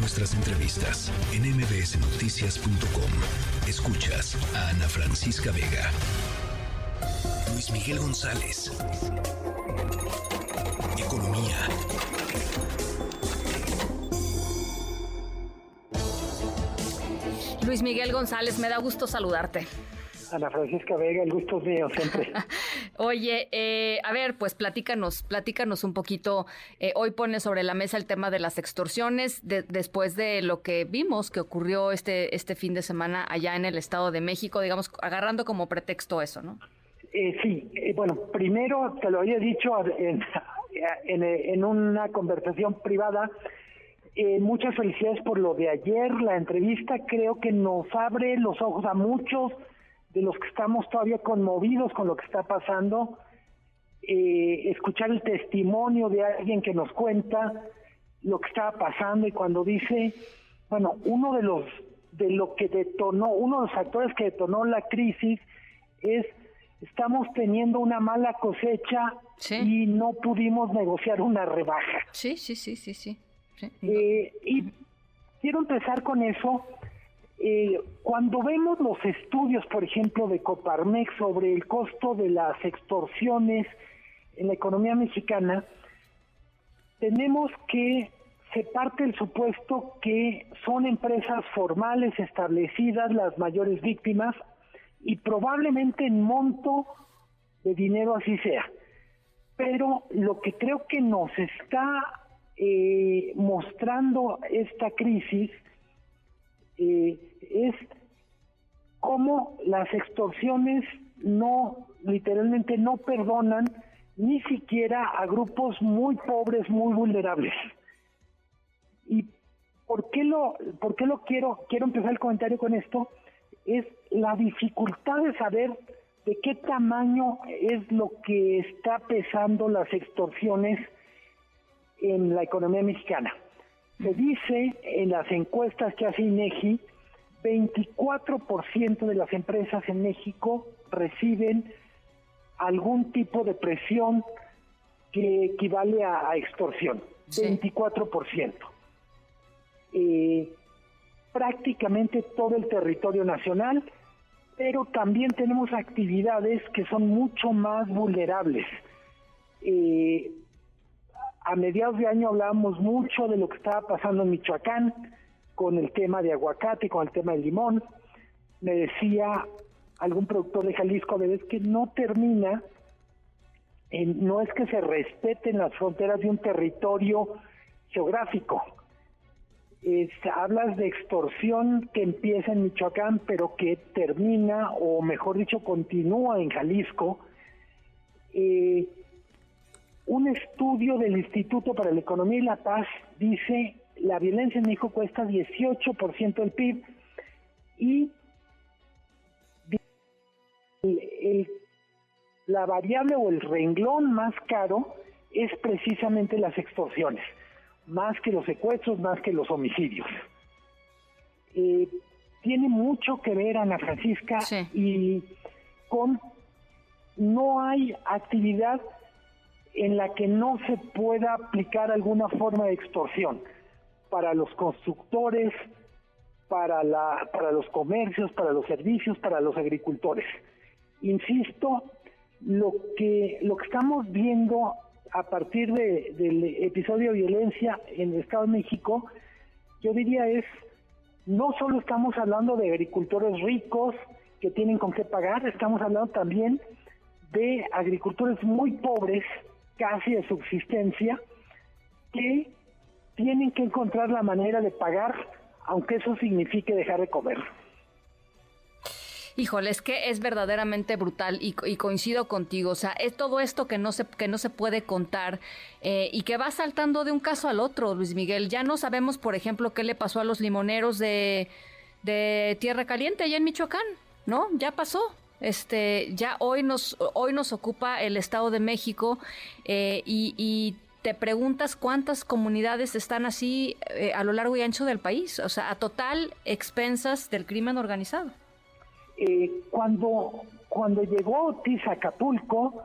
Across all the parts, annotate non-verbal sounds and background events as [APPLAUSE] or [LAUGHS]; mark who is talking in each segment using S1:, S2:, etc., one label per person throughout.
S1: nuestras entrevistas en mbsnoticias.com. Escuchas a Ana Francisca Vega. Luis Miguel González. Economía.
S2: Luis Miguel González, me da gusto saludarte.
S3: Ana Francisca Vega, el gusto es mío siempre. [LAUGHS]
S2: Oye, eh, a ver, pues platícanos, platícanos un poquito. Eh, hoy pone sobre la mesa el tema de las extorsiones después de lo que vimos que ocurrió este, este fin de semana allá en el Estado de México, digamos, agarrando como pretexto eso, ¿no?
S3: Eh, sí, eh, bueno, primero te lo había dicho [LAUGHS] en, en, una conversación privada. muchas felicidades por lo de ayer, la entrevista creo que nos abre los ojos a muchos de los que estamos todavía conmovidos con lo que está pasando, eh, escuchar el testimonio de alguien que nos cuenta lo que estaba pasando y cuando dice, bueno, uno de los de lo que detonó, uno de los factores que detonó la crisis es estamos teniendo una mala cosecha y no pudimos negociar una rebaja.
S2: Sí, sí, sí, sí, sí.
S3: Eh, y quiero empezar con eso eh, cuando vemos los estudios, por ejemplo, de Coparmex sobre el costo de las extorsiones en la economía mexicana, tenemos que se parte el supuesto que son empresas formales establecidas las mayores víctimas y probablemente en monto de dinero así sea. Pero lo que creo que nos está eh, mostrando esta crisis eh, es cómo las extorsiones no, literalmente no perdonan ni siquiera a grupos muy pobres, muy vulnerables. ¿Y por qué lo, por qué lo quiero, quiero empezar el comentario con esto? Es la dificultad de saber de qué tamaño es lo que está pesando las extorsiones en la economía mexicana. Se dice en las encuestas que hace INEGI 24% de las empresas en México reciben algún tipo de presión que equivale a, extorsión. 24%. Eh, prácticamente todo el territorio nacional, pero también tenemos actividades que son mucho más vulnerables. Eh, a mediados de año hablábamos mucho de lo que estaba pasando en Michoacán, con el tema de aguacate, con el tema del limón. Me decía algún productor de Jalisco de vez que no termina, no es que se respeten las fronteras de un territorio geográfico. hablas de extorsión que empieza en Michoacán, pero que termina, o mejor dicho, continúa en Jalisco. Eh, un estudio del Instituto para la Economía y la Paz dice la violencia en México cuesta 18% del PIB y la variable o el renglón más caro es precisamente las extorsiones, más que los secuestros, más que los homicidios. Eh, tiene mucho que ver, Ana Francisca, y con no hay actividad en la que no se pueda aplicar alguna forma de extorsión para los constructores, para, la, para los comercios, para los servicios, para los agricultores. Insisto, lo que, lo que estamos viendo a partir de, del episodio de violencia en el Estado de México, yo diría es, no solo estamos hablando de agricultores ricos que tienen con qué pagar, estamos hablando también de agricultores muy pobres, casi de subsistencia, que tienen que encontrar la manera de pagar, aunque eso signifique dejar de comer.
S2: Híjole, es que es verdaderamente brutal y, coincido contigo. O sea, es todo esto que no se, que no se puede contar eh, y que va saltando de un caso al otro, Luis Miguel. Ya no sabemos, por ejemplo, qué le pasó a los limoneros de, de Tierra Caliente allá en Michoacán, ¿no? Ya pasó. Este, ya hoy nos, hoy nos ocupa el Estado de México eh, y, te preguntas cuántas comunidades están así eh, a lo largo y ancho del país, o sea, a total expensas del crimen organizado.
S3: Eh, cuando, cuando llegó Otis a Acapulco,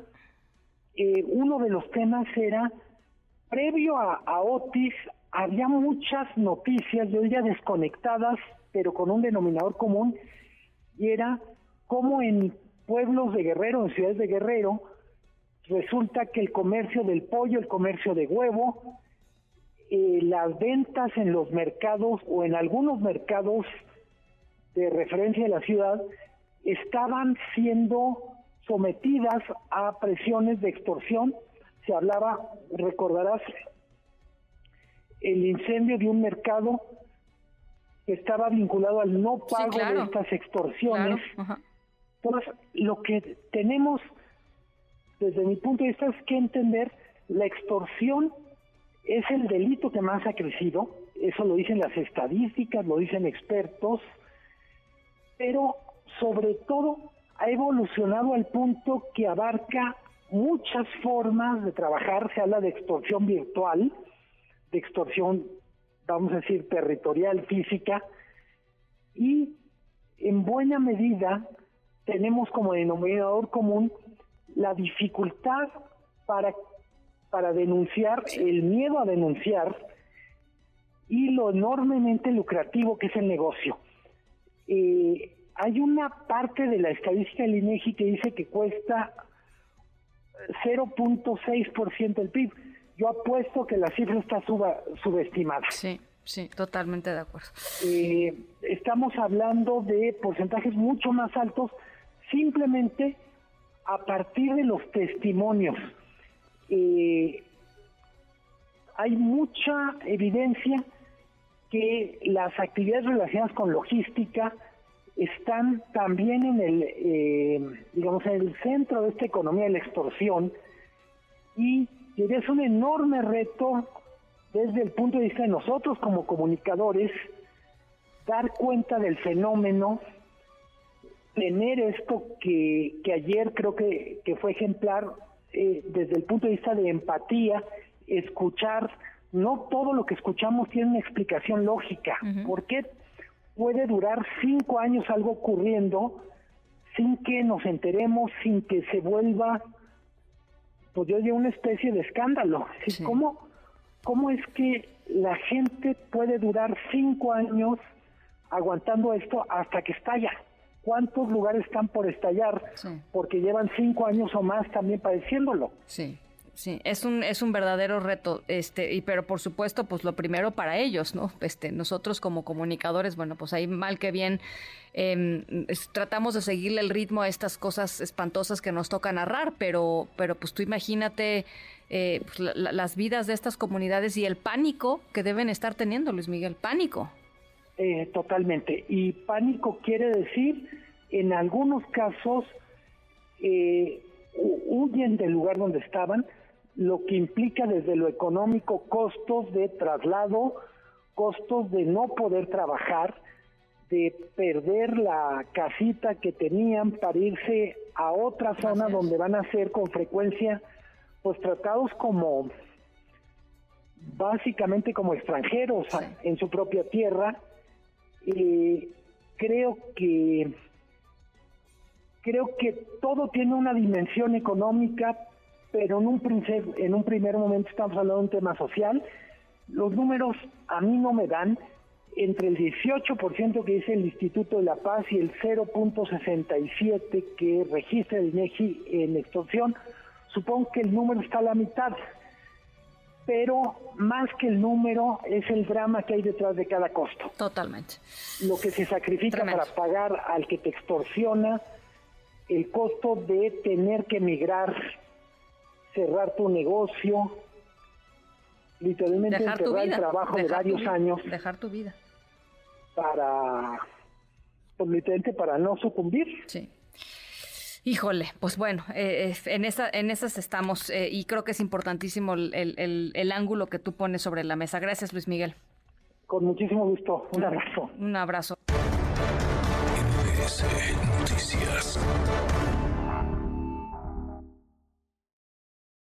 S3: eh, uno de los temas era, previo a, Otis había muchas noticias, yo diría desconectadas, pero con un denominador común, y era como en pueblos de Guerrero, en ciudades de Guerrero, resulta que el comercio del pollo, el comercio de huevo, eh, las ventas en los mercados o en algunos mercados de referencia de la ciudad estaban siendo sometidas a presiones de extorsión. Se hablaba, recordarás, el incendio de un mercado que estaba vinculado al no pago de estas extorsiones. Entonces, lo que tenemos desde mi punto de vista es que entender la extorsión es el delito que más ha crecido, eso lo dicen las estadísticas, lo dicen expertos, pero sobre todo ha evolucionado al punto que abarca muchas formas de trabajar, se habla de extorsión virtual, de extorsión, vamos a decir, territorial, física, y en buena medida tenemos como denominador común la dificultad para, para denunciar, el miedo a denunciar y lo enormemente lucrativo que es el negocio. Eh, hay una parte de la estadística del INEGI que dice que cuesta 0.6% del PIB. Yo apuesto que la cifra está subestimada.
S2: Sí, sí, totalmente de acuerdo.
S3: Eh, estamos hablando de porcentajes mucho más altos simplemente a partir de los testimonios. Eh, hay mucha evidencia que las actividades relacionadas con logística están también en el, eh, digamos, en el centro de esta economía de la extorsión y es un enorme reto desde el punto de vista de nosotros como comunicadores dar cuenta del fenómeno, tener esto que, que ayer creo que, que fue ejemplar eh, desde el punto de vista de empatía, escuchar, no todo lo que escuchamos tiene una explicación lógica. ¿Por qué puede durar cinco años algo ocurriendo sin que nos enteremos, sin que se vuelva, pues yo diría, una especie de escándalo? ¿Cómo, ¿Cómo es que la gente puede durar cinco años aguantando esto hasta que estalla? Cuántos lugares están por estallar porque llevan cinco años o más también padeciéndolo.
S2: Sí. Sí, es un es un verdadero reto, este, y pero por supuesto, pues lo primero para ellos, ¿no? Este, nosotros como comunicadores, bueno, pues ahí mal que bien em, tratamos de seguirle el ritmo a estas cosas espantosas que nos toca narrar, pero pero pues tú imagínate eh, pues, las vidas de estas comunidades y el pánico que deben estar teniendo, Luis Miguel, pánico.
S3: Eh, totalmente. Y pánico quiere decir, en algunos casos, eh, huyen del lugar donde estaban, lo que implica desde lo económico costos de traslado, costos de no poder trabajar, de perder la casita que tenían para irse a otra zona donde van a ser con frecuencia pues tratados como básicamente como extranjeros en su propia tierra eh, creo que creo que todo tiene una dimensión económica, pero en un, en un primer momento estamos hablando de un tema social. Los números a mí no me dan entre el 18% que dice el Instituto de la Paz y el 0.67 que registra el INEGI en extorsión. Supongo que el número está a la mitad pero más que el número es el drama que hay detrás de cada costo.
S2: Totalmente.
S3: Lo que se sacrifica para pagar al que te extorsiona, el costo de tener que emigrar, cerrar tu negocio, literalmente dejar enterrar el trabajo de varios años.
S2: Dejar tu vida.
S3: Para, pues literalmente para no sucumbir.
S2: Sí. Híjole, pues bueno, eh, en, esa, en esas estamos eh, y creo que es importantísimo el, ángulo que tú pones sobre la mesa. Gracias, Luis Miguel.
S3: Con muchísimo gusto. Un abrazo.
S2: Un abrazo.
S1: Noticias.